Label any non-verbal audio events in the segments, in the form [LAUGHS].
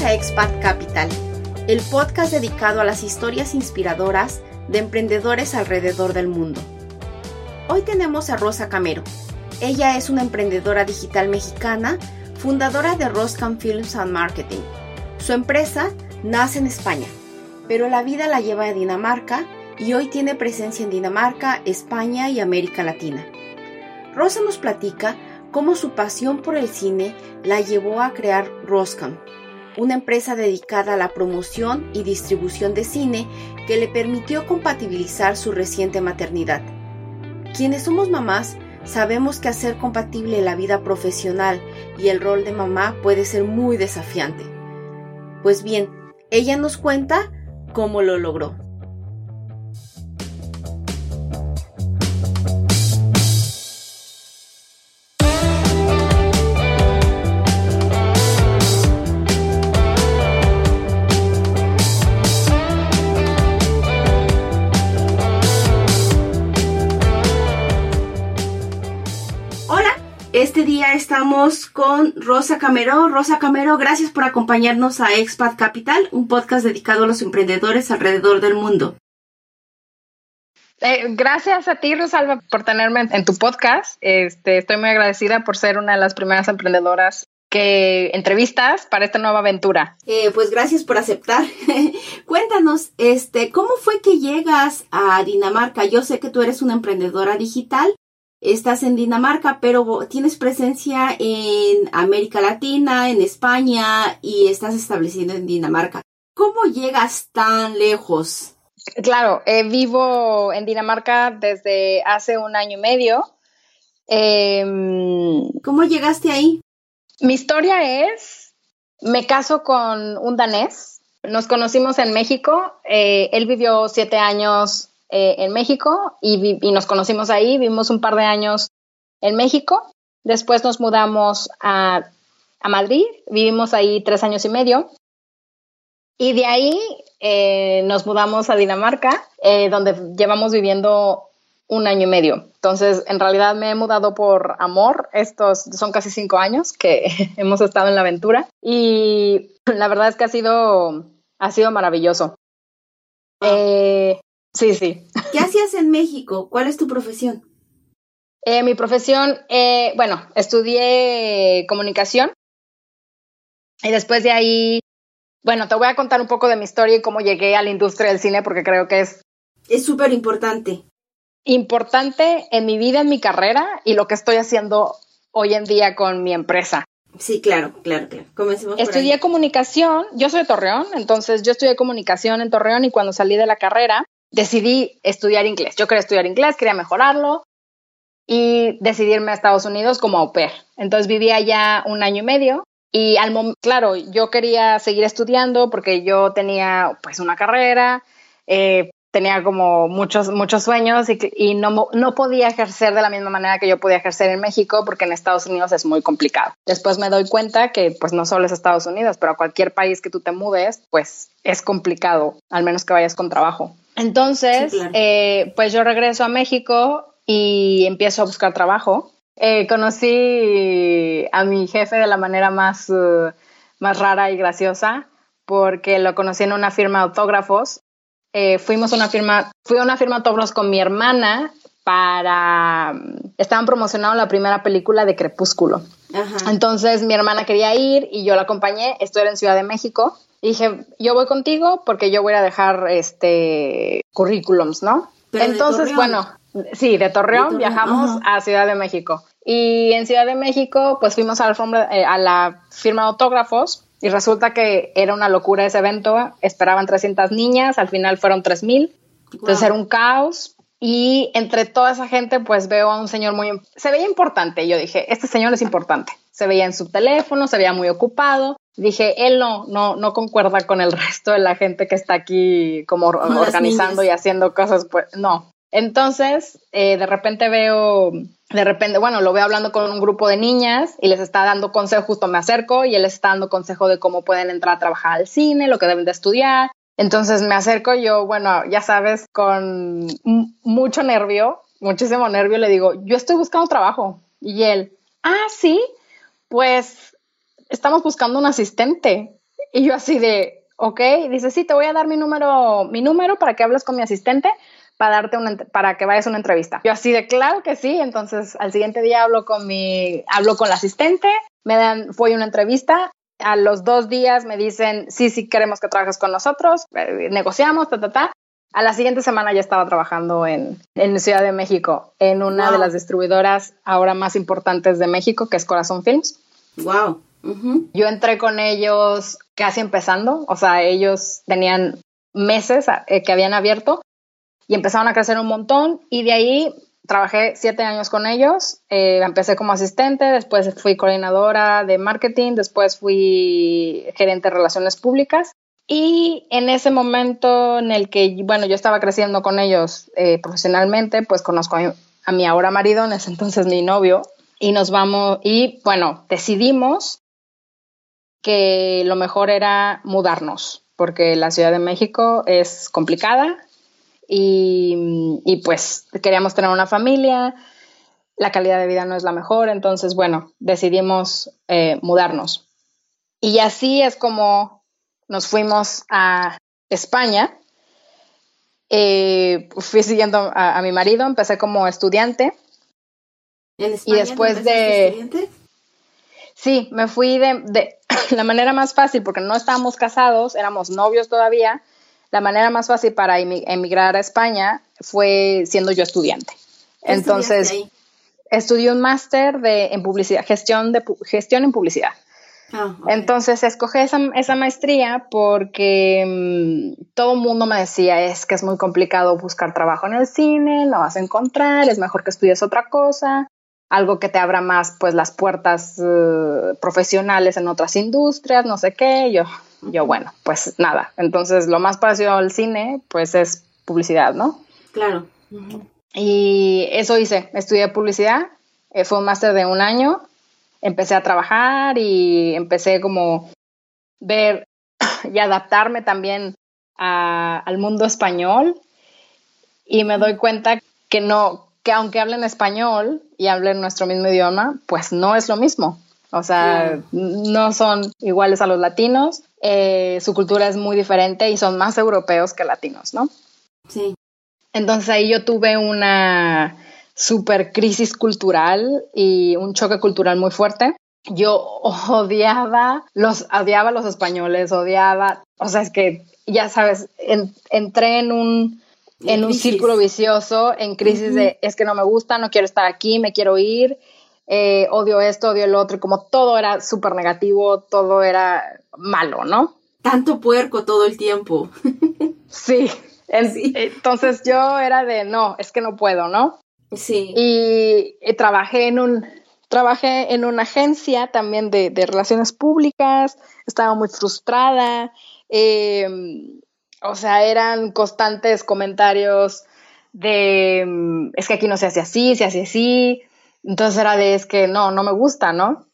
A Expat Capital, el podcast dedicado a las historias inspiradoras de emprendedores alrededor del mundo. Hoy tenemos a Rosa Camero. Ella es una emprendedora digital mexicana, fundadora de Roscam Films and Marketing. Su empresa nace en España, pero la vida la lleva a Dinamarca y hoy tiene presencia en Dinamarca, España y América Latina. Rosa nos platica cómo su pasión por el cine la llevó a crear Roscam, una empresa dedicada a la promoción y distribución de cine que le permitió compatibilizar su reciente maternidad. Quienes somos mamás sabemos que hacer compatible la vida profesional y el rol de mamá puede ser muy desafiante. Pues bien, ella nos cuenta cómo lo logró. Estamos con Rosa Camero. Rosa Camero, gracias por acompañarnos a Expat Capital, un podcast dedicado a los emprendedores alrededor del mundo. Eh, gracias a ti, Rosalba, por tenerme en tu podcast. Este, estoy muy agradecida por ser una de las primeras emprendedoras que entrevistas para esta nueva aventura. Eh, pues gracias por aceptar. [LAUGHS] Cuéntanos, este, ¿cómo fue que llegas a Dinamarca? Yo sé que tú eres una emprendedora digital estás en Dinamarca, pero tienes presencia en América Latina, en España y estás establecido en Dinamarca. ¿Cómo llegas tan lejos? Claro, eh, vivo en Dinamarca desde hace un año y medio. Em, ¿Cómo llegaste ahí? Mi historia es, me caso con un danés. Nos conocimos en México. Eh, él vivió siete años eh, en México y, nos conocimos ahí, vivimos un par de años en México, después nos mudamos a, Madrid, vivimos ahí tres años y medio y de ahí eh, nos mudamos a Dinamarca, eh, donde llevamos viviendo un año y medio. Entonces, en realidad me he mudado por amor. Estos son casi cinco años que [LAUGHS] hemos estado en la aventura y la verdad es que ha sido, ha sido maravilloso. Sí, sí. [LAUGHS] ¿Qué hacías en México? ¿Cuál es tu profesión? Eh, mi profesión, eh, bueno, estudié comunicación y después de ahí, bueno, te voy a contar un poco de mi historia y cómo llegué a la industria del cine porque creo que es... Es súper importante. Importante en mi vida, en mi carrera y lo que estoy haciendo hoy en día con mi empresa. Sí, claro, claro, claro. Comencemos estudié comunicación, yo soy de Torreón, entonces yo estudié comunicación en Torreón y cuando salí de la carrera, decidí estudiar inglés. Yo quería estudiar inglés, quería mejorarlo y decidirme a Estados Unidos como au pair. Entonces viví allá un año y medio y al claro, yo quería seguir estudiando porque yo tenía pues una carrera, eh, tenía como muchos, muchos sueños y, no, no, podía ejercer de la misma manera que yo podía ejercer en México porque en Estados Unidos es muy complicado. Después me doy cuenta que pues no solo es Estados Unidos, pero a cualquier país que tú te mudes, pues es complicado, al menos que vayas con trabajo. Entonces, eh, pues yo regreso a México y empiezo a buscar trabajo. Eh, conocí a mi jefe de la manera más, uh, más rara y graciosa porque lo conocí en una firma de autógrafos. Eh, fuimos a una firma, fui a una firma de autógrafos con mi hermana para, estaban promocionando la primera película de Crepúsculo. Entonces mi hermana quería ir y yo la acompañé, esto era en Ciudad de México dije, yo voy contigo porque yo voy a dejar este currículums, ¿no? Entonces, bueno, sí, de Torreón, viajamos a Ciudad de México. Y en Ciudad de México, pues fuimos a la, eh, a la firma de autógrafos y resulta que era una locura ese evento. Esperaban 300 niñas, al final fueron 3000. Entonces era un caos. Y entre toda esa gente, pues veo a un señor muy... Se veía importante. Yo dije, este señor es importante. Se veía en su teléfono, se veía muy ocupado dije, él no, no, no concuerda con el resto de la gente que está aquí como organizando y haciendo cosas, pues no. Entonces, eh, de repente veo, de repente, bueno, lo veo hablando con un grupo de niñas y les está dando consejo, justo me acerco y él les está dando consejo de cómo pueden entrar a trabajar al cine, lo que deben de estudiar. Entonces me acerco yo, bueno, ya sabes, con mucho nervio, muchísimo nervio, le digo, yo estoy buscando trabajo. Y él, ah, sí, pues estamos buscando un asistente. Y yo así de, ok, dice, sí, te voy a dar mi número, mi número para que hables con mi asistente para darte una, para que vayas a una entrevista. Yo así de, claro que sí. Entonces al siguiente día hablo con mi, hablo con la asistente, me dan, fue una entrevista. A los dos días me dicen, sí, sí, queremos que trabajes con nosotros, eh, negociamos, ta, ta, ta. A la siguiente semana ya estaba trabajando en, en Ciudad de México, en una de las distribuidoras ahora más importantes de México, que es Corazón Films. Wow. Yo entré con ellos casi empezando, o sea, ellos tenían meses eh, que habían abierto y empezaron a crecer un montón y de ahí trabajé siete años con ellos. Eh, empecé como asistente, después fui coordinadora de marketing, después fui gerente de relaciones públicas. Y en ese momento en el que, bueno, yo estaba creciendo con ellos eh, profesionalmente, pues conozco a a mi ahora marido, en ese entonces mi novio, y nos vamos, y bueno, decidimos que lo mejor era mudarnos, porque la Ciudad de México es complicada y, pues queríamos tener una familia, la calidad de vida no es la mejor, entonces bueno, decidimos eh, mudarnos. Y así es como nos fuimos a España. Eh, fui siguiendo a, mi marido, empecé como estudiante. ¿En España y después de... Estudiante? Sí, me fui de, de [LAUGHS] la manera más fácil porque no estábamos casados, éramos novios todavía la manera más fácil para emigrar a España fue siendo yo estudiante. Entonces, estudié un máster de, en publicidad, gestión, de, gestión en publicidad. Ah, Entonces escogí esa, esa maestría porque mm, todo el mundo me decía es que es muy complicado buscar trabajo en el cine, lo vas a encontrar, es mejor que estudies otra cosa, algo que te abra más pues las puertas eh, profesionales en otras industrias, no sé qué. Yo, yo, bueno, pues nada. Entonces, lo más parecido al cine, pues es publicidad, ¿no? Claro. Y eso hice, estudié publicidad, eh, fue un máster de un año, empecé a trabajar y empecé como ver y adaptarme también al mundo español y me doy cuenta que no, que aunque hablen español y hablen nuestro mismo idioma, pues no es lo mismo. O sea, no son iguales a los latinos, eh, su cultura es muy diferente y son más europeos que latinos, ¿no? Sí. Entonces ahí yo tuve una super crisis cultural y un choque cultural muy fuerte. Yo odiaba los, odiaba los españoles, odiaba, o sea, es que ya sabes, entré en un, en un círculo vicioso, en crisis de es que no me gusta, no quiero estar aquí, me quiero ir. Eh, odio esto, odio el otro, como todo era súper negativo, todo era malo, ¿no? Tanto puerco todo el tiempo. [LAUGHS] sí. entonces yo era de, no, es que no puedo, ¿no? Sí. Y, trabajé en un, trabajé en una agencia también de, relaciones públicas, estaba muy frustrada, em, o sea, eran constantes comentarios de, es que aquí no se hace así, se hace así, entonces era de, es que no, no me gusta, ¿no?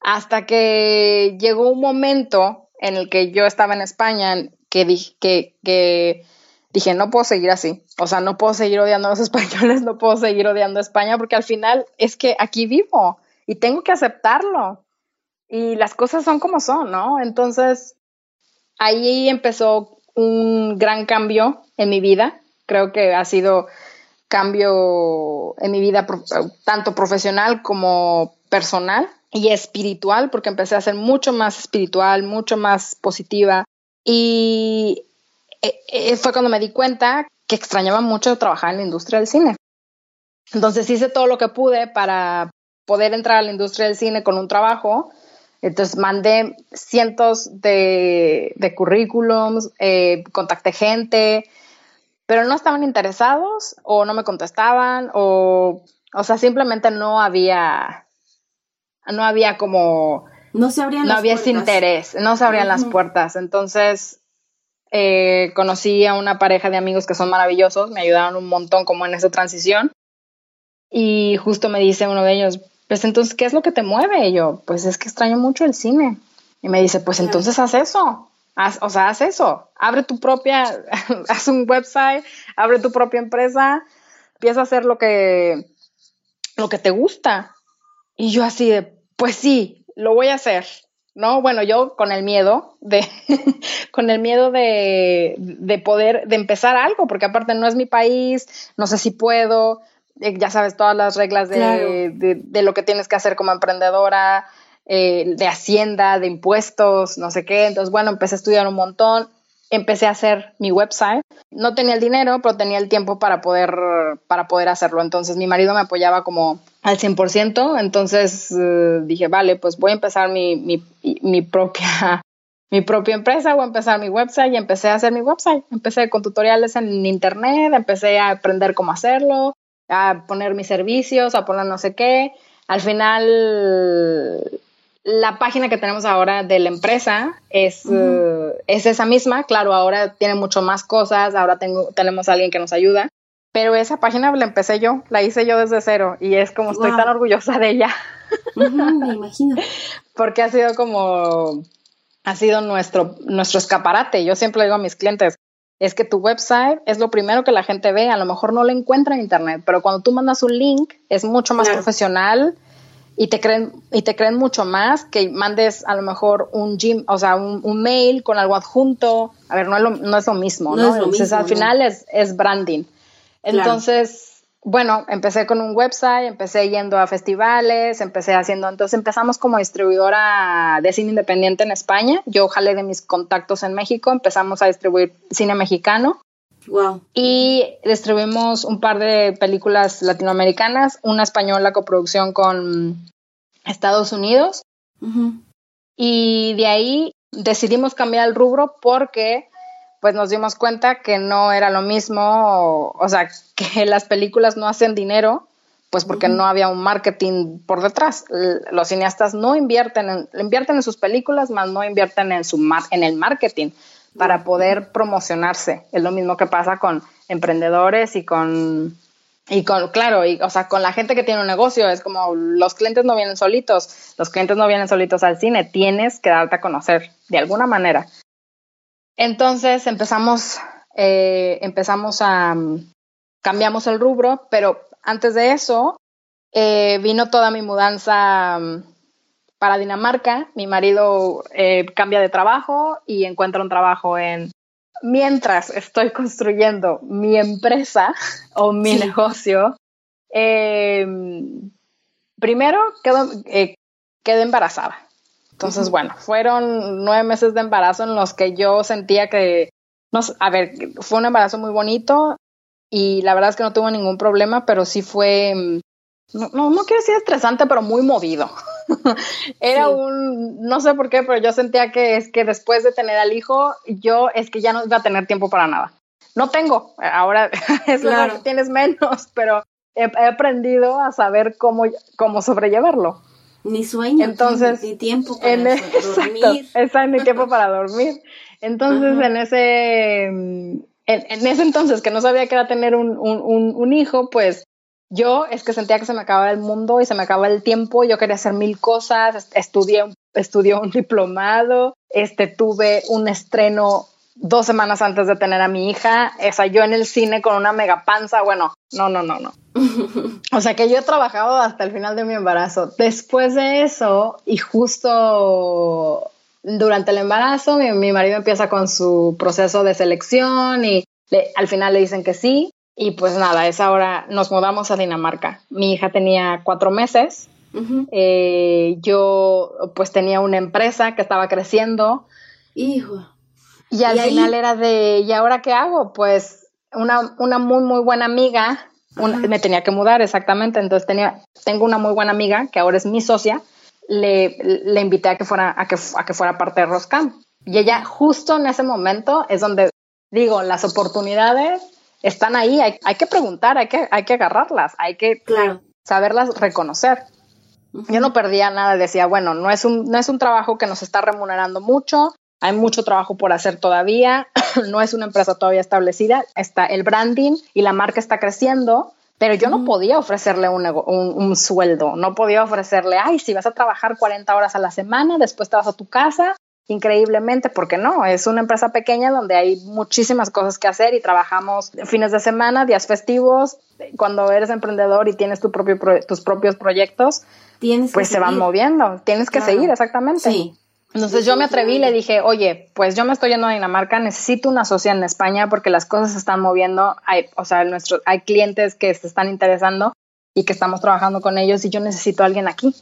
Hasta que llegó un momento en el que yo estaba en España que dije, que, dije, no puedo seguir así. O sea, no puedo seguir odiando a los [LAUGHS] españoles, no puedo seguir odiando a España, porque al final es que aquí vivo y tengo que aceptarlo. Y las cosas son como son, ¿no? Entonces, ahí empezó un gran cambio en mi vida. Creo que ha sido cambio en mi vida, tanto profesional como personal y espiritual, porque empecé a ser mucho más espiritual, mucho más positiva. Y eh, eh, fue cuando me di cuenta que extrañaba mucho trabajar en la industria del cine. Entonces hice todo lo que pude para poder entrar a la industria del cine con un trabajo. Entonces mandé cientos de, de currículums, eh, contacté gente, pero no estaban interesados o no me contestaban o, o sea, simplemente no había, no había como... No se abrían no había ese interés, no se abrían las puertas. Entonces, eh, conocí a una pareja de amigos que son maravillosos, me ayudaron un montón como en esa transición. Y justo me dice uno de ellos, pues entonces, ¿qué es lo que te mueve? Y yo, pues es que extraño mucho el cine. Y me dice, pues entonces haz eso o sea, haz eso, abre tu propia, [LAUGHS] haz un website, abre tu propia empresa, empieza a hacer lo que, lo que te gusta. Y yo así de, pues sí, lo voy a hacer. ¿no? Bueno, yo con el miedo de, [LAUGHS] con el miedo de, de, poder, de empezar algo, porque aparte no es mi país, no sé si puedo, eh, ya sabes todas las reglas de, de, lo que tienes que hacer como emprendedora, eh, de hacienda, de impuestos, no sé qué. Entonces, bueno, empecé a estudiar un montón empecé a hacer mi website. No tenía el dinero, pero tenía el tiempo para poder, para poder hacerlo. Entonces mi marido me apoyaba como al 100%. Entonces eh, dije, vale, pues voy a empezar mi, mi, mi, propia, [LAUGHS] mi propia empresa, voy a empezar mi website y empecé a hacer mi website. Empecé con tutoriales en internet, empecé a aprender cómo hacerlo, a poner mis servicios, a poner no sé qué. Al final la página que tenemos ahora de la empresa es, eh, es esa misma. Claro, ahora tiene mucho más cosas, ahora tengo, tenemos a alguien que nos ayuda, pero esa página la empecé yo, la hice yo desde cero y es como estoy tan orgullosa de ella. [LAUGHS] me imagino. Porque ha sido como, ha sido nuestro, nuestro escaparate. Yo siempre digo a mis clientes, es que tu website es lo primero que la gente ve, a lo mejor no lo encuentra en internet, pero cuando tú mandas un link es mucho más profesional y te creen y te creen mucho más que mandes a lo mejor un gym, o sea, un, mail con algo adjunto. A ver, no es lo, no es lo mismo, ¿no? Entonces, al final es, es branding. Entonces, bueno, empecé con un website, empecé yendo a festivales, empecé haciendo, entonces empezamos como distribuidora de cine independiente en España. Yo jalé de mis contactos en México, empezamos a distribuir cine mexicano. Wow. Y distribuimos un par de películas latinoamericanas, una española coproducción con Estados Unidos. Y de ahí decidimos cambiar el rubro porque pues nos dimos cuenta que no era lo mismo, o, sea, [LAUGHS] que las películas no hacen dinero, pues porque no había un marketing por detrás. Los cineastas no invierten en, invierten en sus películas, más no invierten en, su en el marketing para poder promocionarse. Es lo mismo que pasa con emprendedores y con, y con, claro, y, o sea, con la gente que tiene un negocio. Es como los clientes no vienen solitos, los clientes no vienen solitos al cine, tienes que darte a conocer de alguna manera. Entonces empezamos, eh, empezamos a, cambiamos el rubro, pero antes de eso eh, vino toda mi mudanza para Dinamarca. Mi marido eh, cambia de trabajo y encuentra un trabajo en... Mientras estoy construyendo mi empresa [LAUGHS] o mi negocio, em, primero quedo, eh, quedé embarazada. Entonces, bueno, fueron nueve meses de embarazo en los que yo sentía que, no, a ver, fue un embarazo muy bonito y la verdad es que no tuve ningún problema, pero sí fue, no, no, no quiero decir estresante, pero muy movido. [LAUGHS] Era un, no sé por qué, pero yo sentía que es que después de tener al hijo, yo es que ya no iba a tener tiempo para nada. No tengo, ahora [LAUGHS] es claro. tienes menos, pero he, aprendido a saber cómo, cómo sobrellevarlo. Ni sueño, entonces, ni tiempo para en [LAUGHS] dormir. Exacto, ni tiempo para dormir. Entonces, en ese, en, ese entonces que no sabía que era tener un, un, un hijo, pues yo es que sentía que se me acababa el mundo y se me acababa el tiempo, yo quería hacer mil cosas, estudié, estudié un diplomado, este, tuve un estreno dos semanas antes de tener a mi hija, o sea, yo en el cine con una mega panza, bueno, no, no, no, no. O sea que yo he trabajado hasta el final de mi embarazo. Después de eso, y justo durante el embarazo, mi, marido empieza con su proceso de selección y al final le dicen que sí. Y pues nada, esa hora nos mudamos a Dinamarca. Mi hija tenía cuatro meses. Eh, yo pues tenía una empresa que estaba creciendo. Hijo. Y al final era de, ¿y ahora qué hago? Pues una, una muy, muy buena amiga, me tenía que mudar exactamente, entonces tenía, tengo una muy buena amiga que ahora es mi socia, le, le invité a que, fuera, a, que, a que fuera parte de Roscam. Y ella justo en ese momento es donde digo, las oportunidades están ahí, hay, que preguntar, hay que, hay que agarrarlas, hay que saberlas reconocer. Yo no perdía nada, decía, bueno, no es, un, no es un trabajo que nos está remunerando mucho, hay mucho trabajo por hacer todavía, [CLEARS THROAT] no es una empresa todavía establecida, está el branding y la marca está creciendo, pero yo no podía ofrecerle un, un, un, sueldo, no podía ofrecerle, ay, si vas a trabajar 40 horas a la semana, después te vas a tu casa increíblemente, porque no, es una empresa pequeña donde hay muchísimas cosas que hacer y trabajamos fines de semana, días festivos, cuando eres emprendedor y tienes tu propio tus propios proyectos, tienes pues se van moviendo, tienes que seguir exactamente. Sí. Entonces yo me atreví y le dije, oye, pues yo me estoy yendo a Dinamarca, necesito una socia en España porque las cosas se están moviendo, hay, o sea, nuestro, hay clientes que se están interesando y que estamos trabajando con ellos y yo necesito a alguien aquí.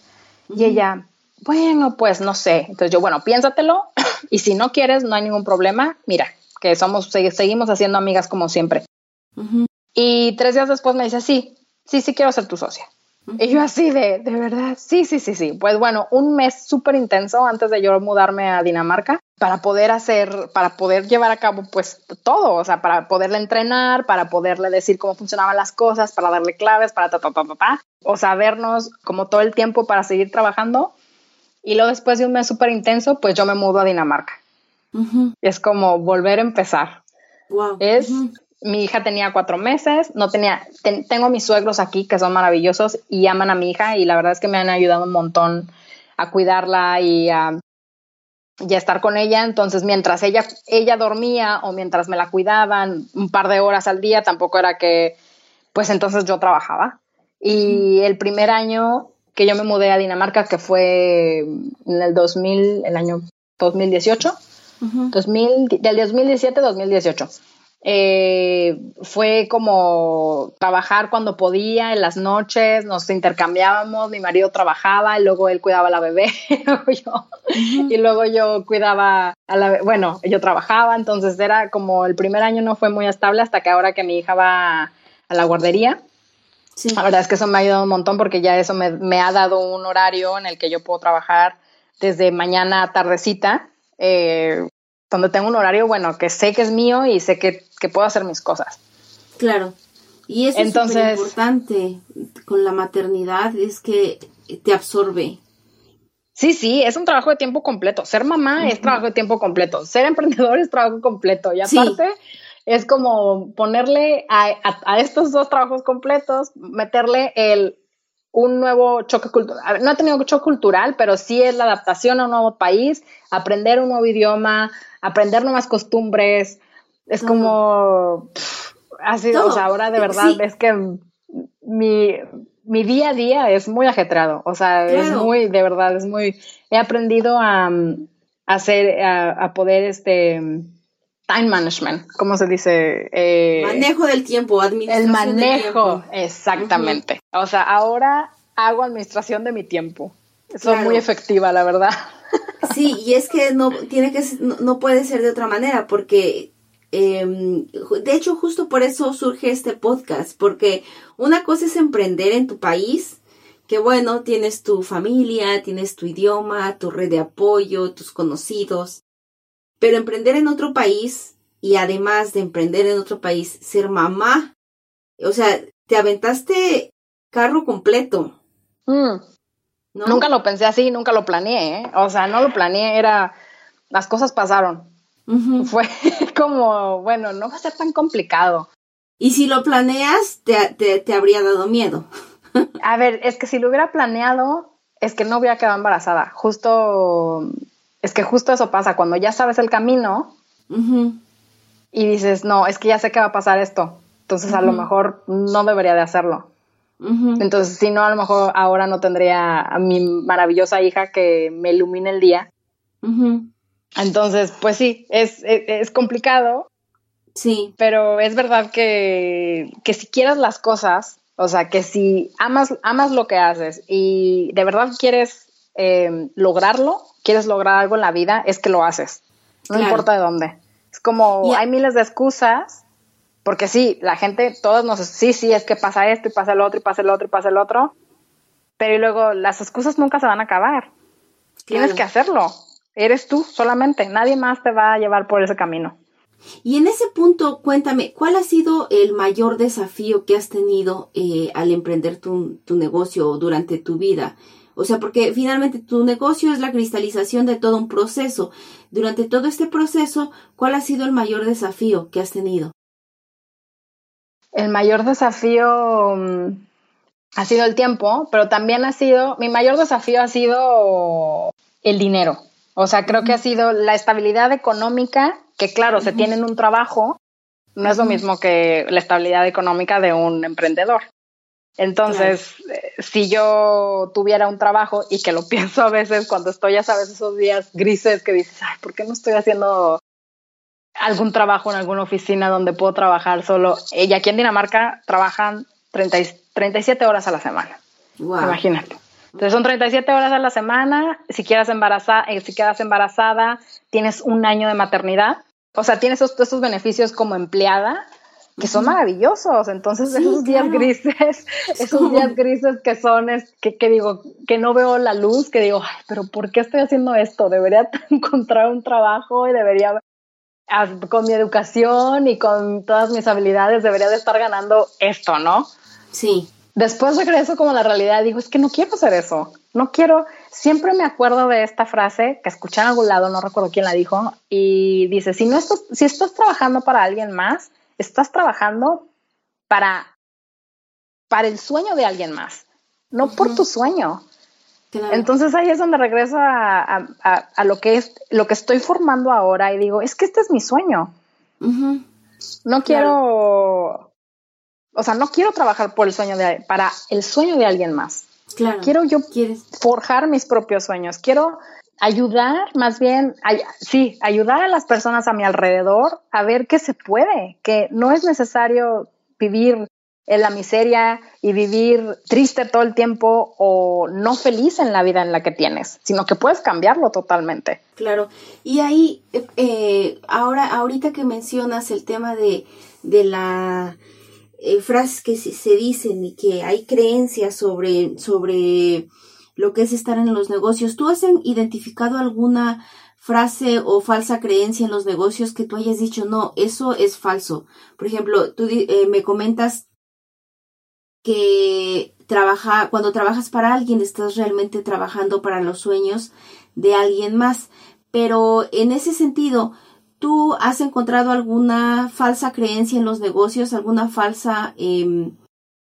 Y ella, bueno, pues no sé. Entonces yo, bueno, piénsatelo [CLEARS THROAT] y si no quieres, no hay ningún problema. Mira, que somos, seguimos haciendo amigas como siempre. Y tres días después me dice, sí, sí, sí quiero ser tu socia. Y yo así de, de verdad, sí, sí, sí, sí. Pues bueno, un mes súper intenso antes de yo mudarme a Dinamarca para poder hacer, para poder llevar a cabo pues todo, o sea, para poderle entrenar, para poderle decir cómo funcionaban las cosas, para darle claves, para ta, ta, ta, ta, ta. O sea, vernos como todo el tiempo para seguir trabajando. Y luego después de un mes súper intenso, pues yo me mudo a Dinamarca. Es como volver a empezar. Wow. Es mi hija tenía cuatro meses, no tenía, tengo mis suegros aquí que son maravillosos y aman a mi hija y la verdad es que me han ayudado un montón a cuidarla y a, y estar con ella. Entonces, mientras ella, ella dormía o mientras me la cuidaban un par de horas al día, tampoco era que, pues entonces yo trabajaba. Y el primer año que yo me mudé a Dinamarca, que fue en el 2000, el año 2018, 2000, del 2017-2018 eh, fue como trabajar cuando podía, en las noches, nos intercambiábamos, mi marido trabajaba y luego él cuidaba a la bebé [LAUGHS] y luego yo cuidaba a la bueno, yo trabajaba, entonces era como el primer año no fue muy estable hasta que ahora que mi hija va a la guardería. La verdad es que eso me ha ayudado un montón porque ya eso me, me ha dado un horario en el que yo puedo trabajar desde mañana a tardecita, eh, donde tengo un horario, bueno, que sé que es mío y sé que, puedo hacer mis cosas. Claro. Y eso Entonces, es importante con la maternidad, es que te absorbe. Sí, sí, es un trabajo de tiempo completo. Ser mamá es trabajo de tiempo completo. Ser emprendedor es trabajo completo. Y aparte, es como ponerle a, a, estos dos trabajos completos, meterle el un nuevo choque cultural. No ha tenido choque cultural, pero sí es la adaptación a un nuevo país, aprender un nuevo idioma, aprender nuevas costumbres. Es como así, o sea, ahora de verdad es que mi, mi, día a día es muy ajetreado. O sea, es muy, de verdad, es muy. He aprendido a, hacer, a, poder este time management, ¿cómo se dice? Eh, manejo del tiempo, administración. El manejo, exactamente. O sea, ahora hago administración de mi tiempo. Soy muy efectiva, la verdad. [LAUGHS] Sí, y es que no tiene que no, puede ser de otra manera porque em, de hecho justo por eso surge este podcast porque una cosa es emprender en tu país que bueno tienes tu familia tienes tu idioma tu red de apoyo tus conocidos pero emprender en otro país y además de emprender en otro país ser mamá o sea te aventaste carro completo mm. Nunca lo pensé así, nunca lo planeé, ¿eh? O sea, no lo planeé, era, las cosas pasaron. [LAUGHS] Fue como, bueno, no va a ser tan complicado. Y si lo planeas, te, te, habría dado miedo. [LAUGHS] a ver, es que si lo hubiera planeado, es que no hubiera quedado embarazada. Justo, es que justo eso pasa, cuando ya sabes el camino y dices, no, es que ya sé que va a pasar esto. Entonces a lo mejor no debería de hacerlo. Entonces, si no, a lo mejor ahora no tendría a mi maravillosa hija que me ilumine el día. Entonces, pues sí, es, es, complicado. Sí. Pero es verdad que, que si quieres las cosas, o sea, que si amas, amas lo que haces y de verdad quieres em, lograrlo, quieres lograr algo en la vida, es que lo haces. No importa de dónde. Es como, hay miles de excusas porque sí, la gente, todos nos, sí, sí, es que pasa esto y pasa el otro y pasa el otro y pasa el otro, pero luego las excusas nunca se van a acabar. Tienes que hacerlo. Eres tú solamente, nadie más te va a llevar por ese camino. Y en ese punto, cuéntame, ¿cuál ha sido el mayor desafío que has tenido eh, al emprender tu, tu negocio durante tu vida? O sea, porque finalmente tu negocio es la cristalización de todo un proceso. Durante todo este proceso, ¿cuál ha sido el mayor desafío que has tenido? El mayor desafío mm, ha sido el tiempo, pero también ha sido, mi mayor desafío ha sido el dinero. O sea, creo que ha sido la estabilidad económica, que claro, se tiene en un trabajo, no es lo mismo que la estabilidad económica de un emprendedor. Entonces, eh, si yo tuviera un trabajo y que lo [LAUGHS] pienso a veces cuando estoy, ya sabes, esos días grises que dices, ay, ¿por qué no estoy haciendo algún trabajo en alguna oficina donde puedo trabajar solo? Y aquí en Dinamarca trabajan 30, 37 horas a la semana. Imagínate. Entonces son 37 horas a la semana. Si, quieras embarazada, eh, si quedas embarazada, tienes un año de maternidad. O sea, tienes esos, esos beneficios como empleada que son maravillosos. Entonces, esos días grises, [LAUGHS] esos días grises que son, es, que, que, digo, que no veo la luz, que digo, ay, pero ¿por qué estoy haciendo esto? Debería [LAUGHS] encontrar un trabajo y debería, con mi educación y con todas mis habilidades, debería de estar ganando esto, ¿no? Sí. Después regreso como a la realidad, digo, es que no quiero hacer eso, no quiero, siempre me acuerdo de esta frase que escuché en algún lado, no recuerdo quién la dijo, y dice, si no estás, si estás trabajando para alguien más, estás trabajando para, para el sueño de alguien más, no por tu sueño. Entonces ahí es donde regreso a, lo que es lo que estoy formando ahora y digo, es que este es mi sueño. No quiero, o sea, no quiero trabajar por el sueño de para el sueño de alguien más. Claro. Quiero yo forjar mis propios sueños. Quiero ayudar, más bien, sí, ayudar a las personas a mi alrededor a ver que se puede, que no es necesario vivir en la miseria y vivir triste todo el tiempo o no feliz en la vida en la que tienes, sino que puedes cambiarlo totalmente. Claro. Y ahí, eh, ahora, ahorita que mencionas el tema de, de la eh, frases que se, se, dicen y que hay creencias sobre, sobre lo que es estar en los negocios. ¿Tú has identificado alguna frase o falsa creencia en los negocios que tú hayas dicho, no, eso es falso? Por ejemplo, tú eh, me comentas que trabaja, cuando trabajas para alguien estás realmente trabajando para los sueños de alguien más. Pero en ese sentido, ¿tú has encontrado alguna falsa creencia en los negocios, alguna falsa eh,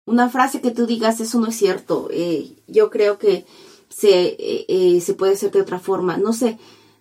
una frase que tú digas, eso no es cierto, eh, yo creo que se, eh, eh, se puede hacer de otra forma. No sé,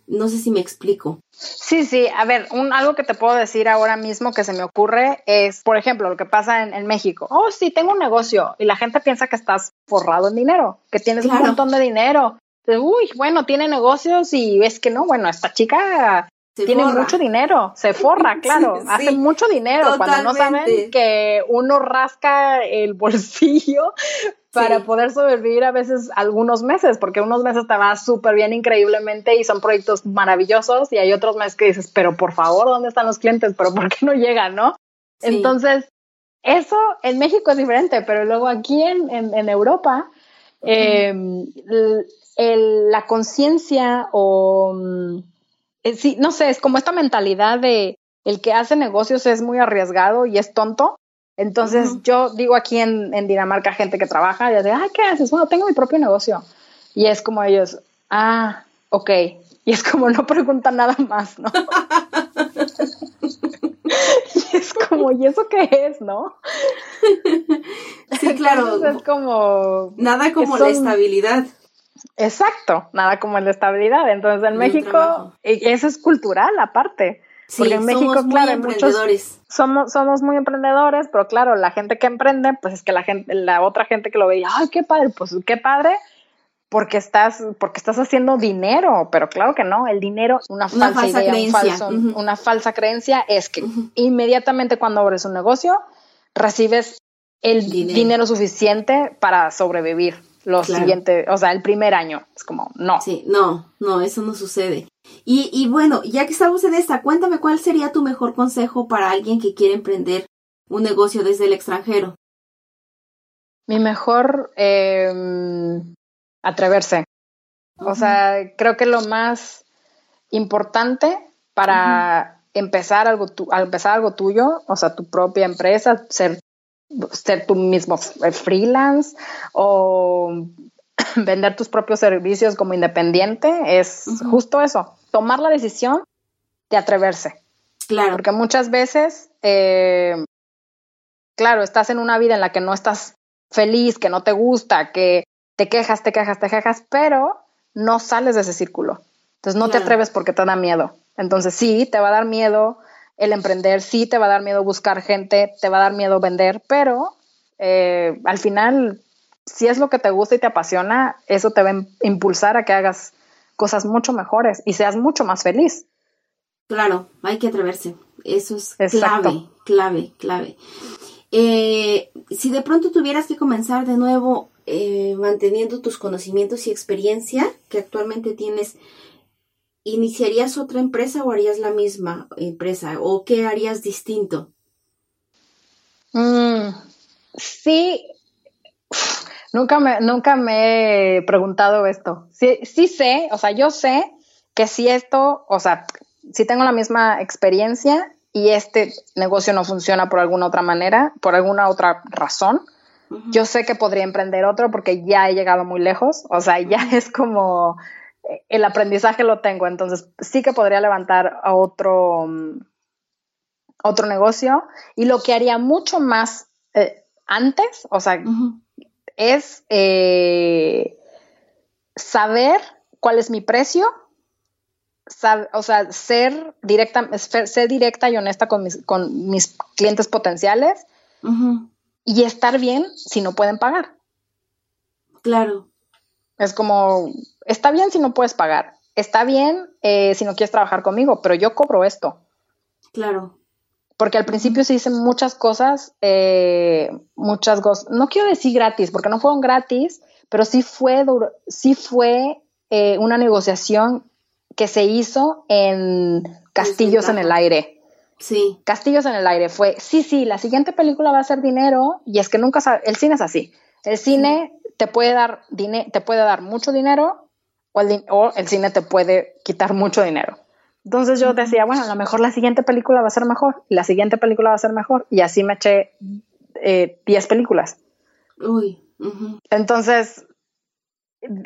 no sé si me explico. Sí, sí, a ver, un, algo que te puedo decir ahora mismo que se me ocurre es, por ejemplo, lo que pasa en, México. Oh, sí, tengo un negocio y la gente piensa que estás forrado en dinero, que tienes un montón de dinero. Uy, bueno, tiene negocios y es que no, bueno, esta chica tiene mucho dinero, se forra, [LAUGHS] claro, hace mucho dinero cuando no saben que uno rasca el bolsillo [LAUGHS] para poder sobrevivir a veces algunos meses, porque unos meses te va súper bien, increíblemente, y son proyectos maravillosos, y hay otros meses que dices, pero por favor, ¿dónde están los clientes? ¿Pero por qué no llegan, no? Entonces, eso en México es diferente, pero luego aquí en, en, Europa, em, la conciencia o mm, eh, sí, no sé, es como esta mentalidad de el que hace negocios es muy arriesgado y es tonto. Entonces yo digo aquí en, Dinamarca gente que trabaja y dice, ay, ¿qué haces? Bueno, tengo mi propio negocio. Y es como ellos, ah, ok. Y es como no preguntan nada más, ¿no? [LAUGHS] y es como, ¿y eso qué es, no? Sí, claro. es como... Nada como la estabilidad. Exacto, nada como la estabilidad. Entonces en México, eso es cultural aparte. porque en México, somos claro, emprendedores. somos, somos muy emprendedores, pero claro, la gente que emprende, pues es que la gente, la otra gente que lo veía, ay, qué padre, pues qué padre, porque estás, porque estás haciendo dinero, pero claro que no, el dinero, una, falsa, idea, creencia. una falsa creencia es que inmediatamente cuando abres un negocio, recibes el dinero suficiente para sobrevivir los siguientes, o sea, el primer año. Es como, no. Sí, no, no, eso no sucede. Y, y bueno, ya que estamos en esta, cuéntame cuál sería tu mejor consejo para alguien que quiere emprender un negocio desde el extranjero. Mi mejor, eh, atreverse. O sea, creo que lo más importante para empezar algo, tu, empezar algo tuyo, o sea, tu propia empresa, ser ser tú mismo freelance o [CLEARS THROAT] vender tus propios servicios como independiente, es justo eso, tomar la decisión de atreverse. Claro. Porque muchas veces, eh, claro, estás en una vida en la que no estás feliz, que no te gusta, que te quejas, te quejas, te quejas, pero no sales de ese círculo. Entonces no te atreves porque te da miedo. Entonces sí, te va a dar miedo el emprender sí te va a dar miedo buscar gente, te va a dar miedo vender, pero eh, al final, si es lo que te gusta y te apasiona, eso te va a impulsar a que hagas cosas mucho mejores y seas mucho más feliz. Claro, hay que atreverse. Eso es clave, clave, clave. Eh, si de pronto tuvieras que comenzar de nuevo eh, manteniendo tus conocimientos y experiencia que actualmente tienes, ¿iniciarías otra empresa o harías la misma empresa? ¿O qué harías distinto? Mm, sí, nunca me, nunca me he preguntado esto. Sí, sí sé, o sea, yo sé que si esto, o sea, si tengo la misma experiencia y este negocio no funciona por alguna otra manera, por alguna otra razón, yo sé que podría emprender otro porque ya he llegado muy lejos, o sea, ya es como el aprendizaje lo tengo, entonces sí que podría levantar a otro, otro negocio y lo que haría mucho más eh, antes, o sea, es eh, saber cuál es mi precio, o sea, ser directa, ser directa y honesta con mis, con mis clientes potenciales y estar bien si no pueden pagar. Claro. Es como, está bien si no puedes pagar, está bien eh, si no quieres trabajar conmigo, pero yo cobro esto. Claro. Porque al principio se dicen muchas cosas, eh, muchas cosas, no quiero decir gratis, porque no fueron gratis, pero sí fue, sí fue eh, una negociación que se hizo en Castillos en el Aire. Sí. Castillos en el Aire fue, sí, sí, la siguiente película va a ser dinero y es que nunca sabe, el cine es así. El cine te puede dar te puede dar mucho dinero o el, o el cine te puede quitar mucho dinero. Entonces yo decía, bueno, a lo mejor la siguiente película va a ser mejor, y la siguiente película va a ser mejor, y así me eché 10 eh, películas. Uy. Entonces,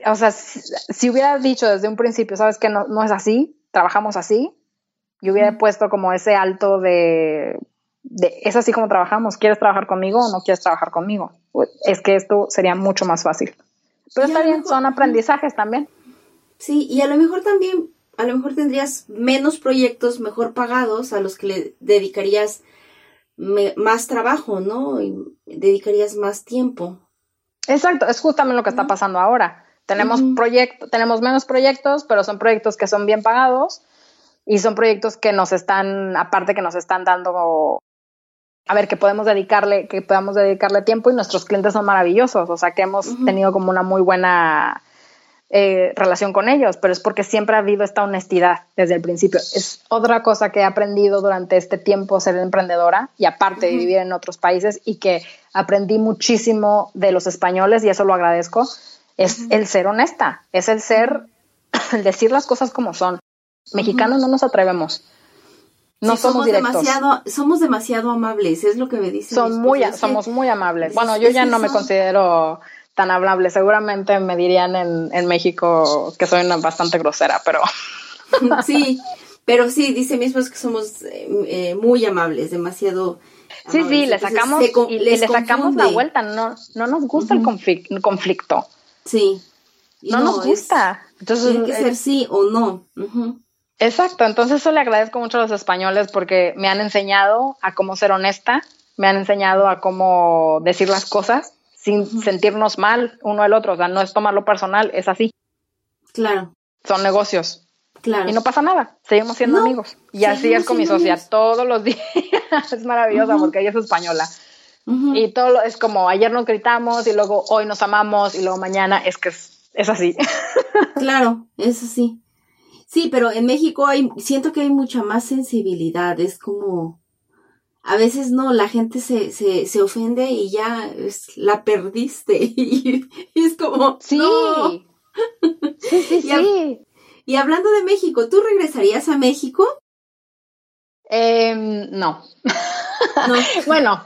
o sea, si, hubiera dicho desde un principio, sabes que no, no es así, trabajamos así, y hubiera puesto como ese alto de, de, es así como trabajamos, ¿quieres trabajar conmigo o no quieres trabajar conmigo? Es que esto sería mucho más fácil. Pero está bien, son aprendizajes también. Sí, y a lo mejor también, a lo mejor tendrías menos proyectos mejor pagados a los que le dedicarías más trabajo, ¿no? Y dedicarías más tiempo. Exacto, es justamente lo que está pasando ahora. Tenemos proyectos, tenemos menos proyectos, pero son proyectos que son bien pagados y son proyectos que nos están, aparte que nos están dando, a ver, que podemos dedicarle, que podamos dedicarle tiempo y nuestros clientes son maravillosos, o sea que hemos tenido como una muy buena eh, relación con ellos, pero es porque siempre ha habido esta honestidad desde el principio. Es otra cosa que he aprendido durante este tiempo ser emprendedora y aparte de vivir en otros países y que aprendí muchísimo de los españoles y eso lo agradezco, es el ser honesta, es el ser, [CLEARS THROAT] el decir las cosas como son. Mexicanos no nos atrevemos. No somos, demasiado, somos demasiado amables, es lo que me dicen. Son muy, somos muy amables. Bueno, yo ya no me considero tan amable. Seguramente me dirían en, en México que soy una bastante grosera, pero... [LAUGHS] sí, pero sí, dice mismo es que somos eh, eh, muy amables, demasiado... Sí, sí, le sacamos, y, le sacamos la vuelta, no, no nos gusta el conflicto. Sí. No, nos gusta. Entonces, tiene que ser sí o no. Exacto, entonces eso le agradezco mucho a los españoles porque me han enseñado a cómo ser honesta, me han enseñado a cómo decir las cosas sin sentirnos mal uno al otro. O sea, no es tomarlo personal, es así. Claro. Son negocios. Claro. Y no pasa nada, seguimos siendo amigos. Y así es con mi socia todos los días. [LAUGHS] es maravillosa porque ella es española. Y todo es como ayer nos gritamos y luego hoy nos amamos y luego mañana es que es, así. [LAUGHS] claro, es así. Sí, pero en México hay, siento que hay mucha más sensibilidad, es como, a veces no, la gente se, se, se ofende y ya es, la perdiste. [LAUGHS] Y, es como. Sí. Sí, sí, [LAUGHS] sí. Y hablando de México, ¿tú regresarías a México? Em, no. [LAUGHS] no. bueno,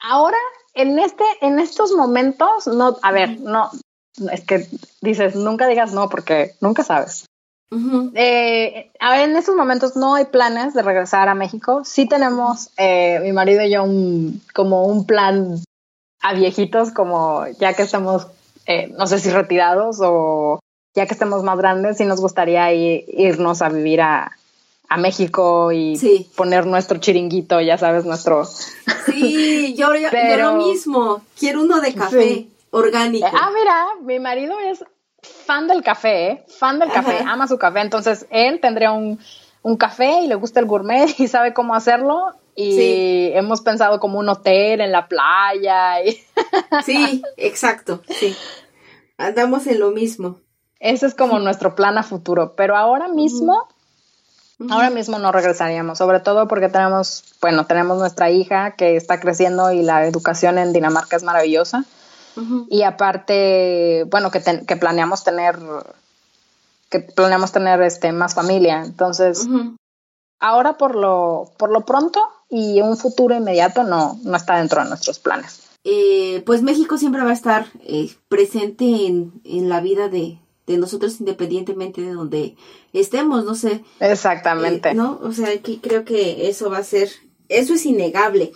ahora, en este, en estos momentos, no, a ver, no, es que dices, nunca digas no porque nunca sabes. Eh, a ver, en estos momentos no hay planes de regresar a México. Sí tenemos, eh, mi marido y yo, un, como un plan a viejitos, como ya que estamos, eh, no sé si retirados o ya que estemos más grandes, sí nos gustaría irnos a vivir a, a México y poner nuestro chiringuito, ya sabes, nuestro... [LAUGHS] Sí, yo, lo mismo, quiero uno de café orgánico. Ah, mira, mi marido es fan del café, ¿eh? fan del café, ama su café, entonces él tendría un, un, café y le gusta el gourmet [LAUGHS] y sabe cómo hacerlo y hemos pensado como un hotel en la playa. Y... [LAUGHS] Sí, exacto, sí. Andamos en lo mismo. Ese es como nuestro plan a futuro, pero ahora mismo Ahora mismo no regresaríamos, sobre todo porque tenemos, bueno, tenemos nuestra hija que está creciendo y la educación en Dinamarca es maravillosa. Y aparte, bueno, que, que, planeamos tener, que planeamos tener este, más familia. Entonces, ahora por lo, por lo pronto y un futuro inmediato no, no está dentro de nuestros planes. Eh, pues México siempre va a estar eh, presente en, en la vida de, de nosotros independientemente de donde estemos, no sé. Exactamente. Eh, ¿No? O sea, aquí creo que eso va a ser, eso es innegable.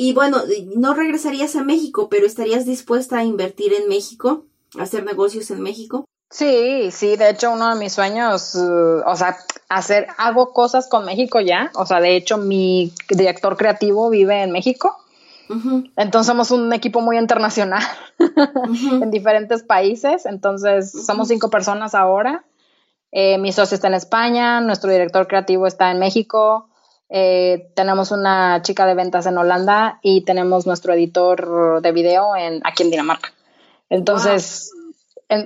Y bueno, no regresarías a México, pero estarías dispuesta a invertir en México, a hacer negocios en México. Sí, sí, de hecho uno de mis sueños, uh, o sea, hacer, hago cosas con México ya, o sea, de hecho mi director creativo vive en México entonces somos un equipo muy internacional [LAUGHS] en diferentes países. Entonces somos cinco personas ahora. Eh, mi socio está en España, nuestro director creativo está en México, eh, tenemos una chica de ventas en Holanda y tenemos nuestro editor de video en, aquí en Dinamarca. Entonces,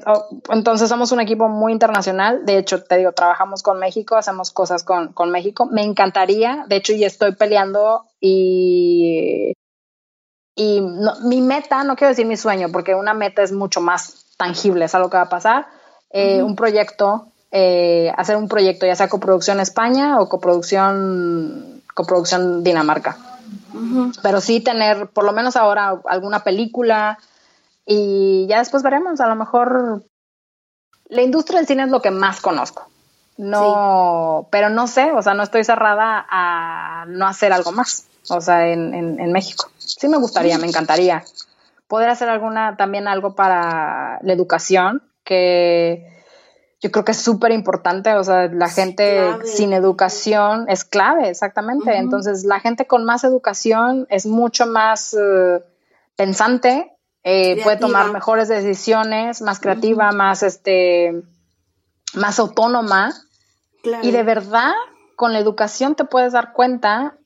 oh, entonces somos un equipo muy internacional. De hecho, te digo, trabajamos con México, hacemos cosas con, con México. Me encantaría, de hecho, ya estoy peleando y y mi meta, no quiero decir mi sueño, porque una meta es mucho más tangible, es algo que va a pasar. Eh, un proyecto, eh, hacer un proyecto, ya sea coproducción España o coproducción, coproducción Dinamarca. Pero sí tener, por lo menos ahora, alguna película y ya después veremos, a lo mejor la industria del cine es lo que más conozco. No, pero no sé, o sea, no estoy cerrada a no hacer algo más, o sea, en, en México. Sí me gustaría, me encantaría poder hacer alguna también algo para la educación que yo creo que es súper importante, o sea, la gente sin educación es clave, exactamente. Entonces, la gente con más educación es mucho más eh, pensante, eh, puede tomar mejores decisiones, más creativa, más este, más autónoma. Y de verdad, con la educación te puedes dar cuenta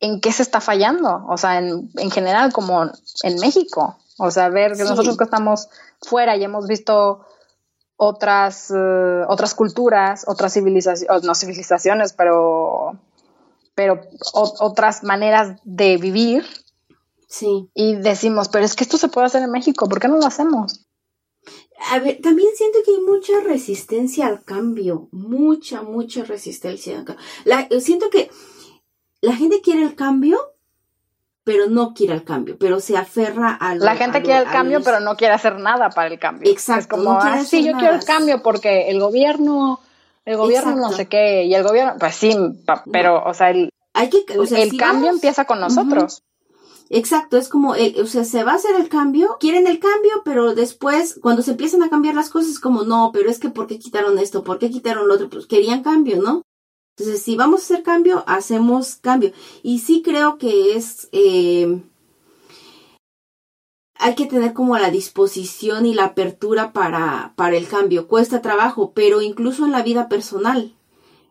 en qué se está fallando, o sea, en, en general como en México, o sea, ver que nosotros que estamos fuera y hemos visto otras, eh, otras culturas, otras civilizaciones, no civilizaciones, pero, pero otras maneras de vivir. Sí. Y decimos, pero es que esto se puede hacer en México, ¿por qué no lo hacemos? A ver, también siento que hay mucha resistencia al cambio, mucha, mucha resistencia al cambio. La, siento que la gente quiere el cambio, pero no quiere el cambio, pero se aferra a La gente quiere el cambio, pero no quiere hacer nada para el cambio. Exacto. Es como, ah, sí, yo quiero el cambio porque el gobierno, el gobierno no sé qué, y el gobierno, pues sí, pero, o sea, el, Hay que, el cambio empieza con nosotros. Exacto, es como, o sea, se va a hacer el cambio, quieren el cambio, pero después, cuando se empiezan a cambiar las cosas, como, no, pero es que, ¿por qué quitaron esto? ¿Por qué quitaron lo otro? Pues querían cambio, ¿no? Entonces, si vamos a hacer cambio, hacemos cambio. Y sí creo que es... Eh, hay que tener como la disposición y la apertura para, para el cambio. Cuesta trabajo, pero incluso en la vida personal.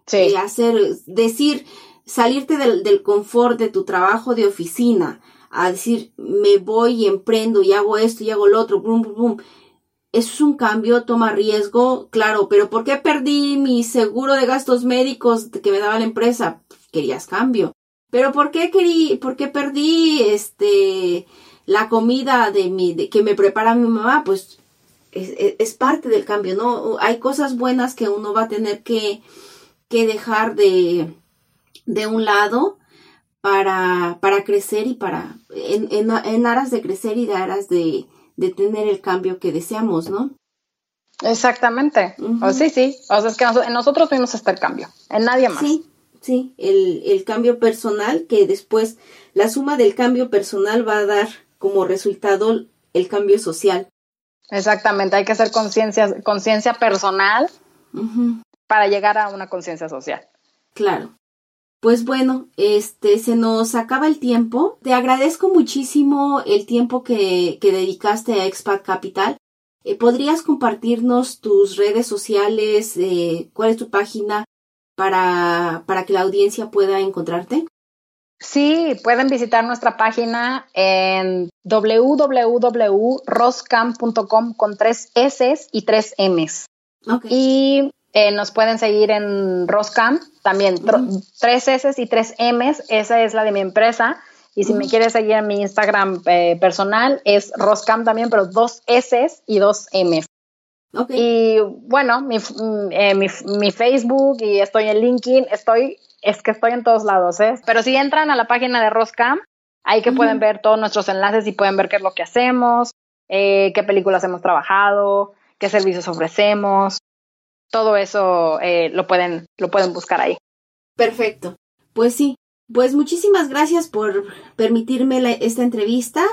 Sí. Eh, hacer, decir, salirte del, del confort de tu trabajo de oficina, a decir, me voy y emprendo y hago esto y hago lo otro, brum, brum, brum eso es un cambio, toma riesgo, claro, pero ¿por qué perdí mi seguro de gastos médicos que me daba la empresa? Querías cambio. Pero ¿por qué querí, por qué perdí este la comida de mi que me prepara mi mamá? Pues es, parte del cambio, ¿no? Hay cosas buenas que uno va a tener que, que dejar de, de un lado para, para crecer y para, en, en, en aras de crecer y de aras de, de tener el cambio que deseamos, ¿no? Exactamente. o sí, sí. O sea, es que en nosotros vimos hasta el cambio, en nadie más. Sí, sí. El, el cambio personal que después, la suma del cambio personal va a dar como resultado el cambio social. Exactamente. Hay que hacer conciencia, conciencia personal para llegar a una conciencia social. Claro. Pues bueno, este se nos acaba el tiempo. Te agradezco muchísimo el tiempo que, que dedicaste a Expat Capital. Eh, ¿Podrías compartirnos tus redes sociales? Eh, ¿Cuál es tu página para, para que la audiencia pueda encontrarte? Sí, pueden visitar nuestra página en www.roscam.com con tres S y tres M's. Y eh, nos pueden seguir en Roscam, también tres S y tres M's, esa es la de mi empresa. Y si me quieres seguir en mi Instagram eh, personal, es Roscam también, pero dos S y dos M's. Y bueno, mi, eh, mi, mi, Facebook y estoy en LinkedIn, estoy, es que estoy en todos lados, ¿eh? Pero si entran a la página de Roscam, ahí que pueden ver todos nuestros enlaces y pueden ver qué es lo que hacemos, eh, qué películas hemos trabajado, qué servicios ofrecemos, todo eso eh, lo, pueden, lo pueden buscar ahí. Perfecto. Pues sí, pues muchísimas gracias por permitirme esta entrevista.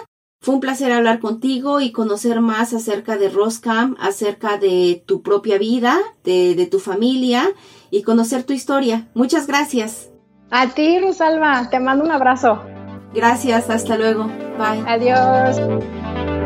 Fue un placer hablar contigo y conocer más acerca de Roscam, acerca de tu propia vida, de, de tu familia y conocer tu historia. Muchas gracias. A ti, Rosalba, te mando un abrazo. Gracias, hasta luego. Bye. Adiós.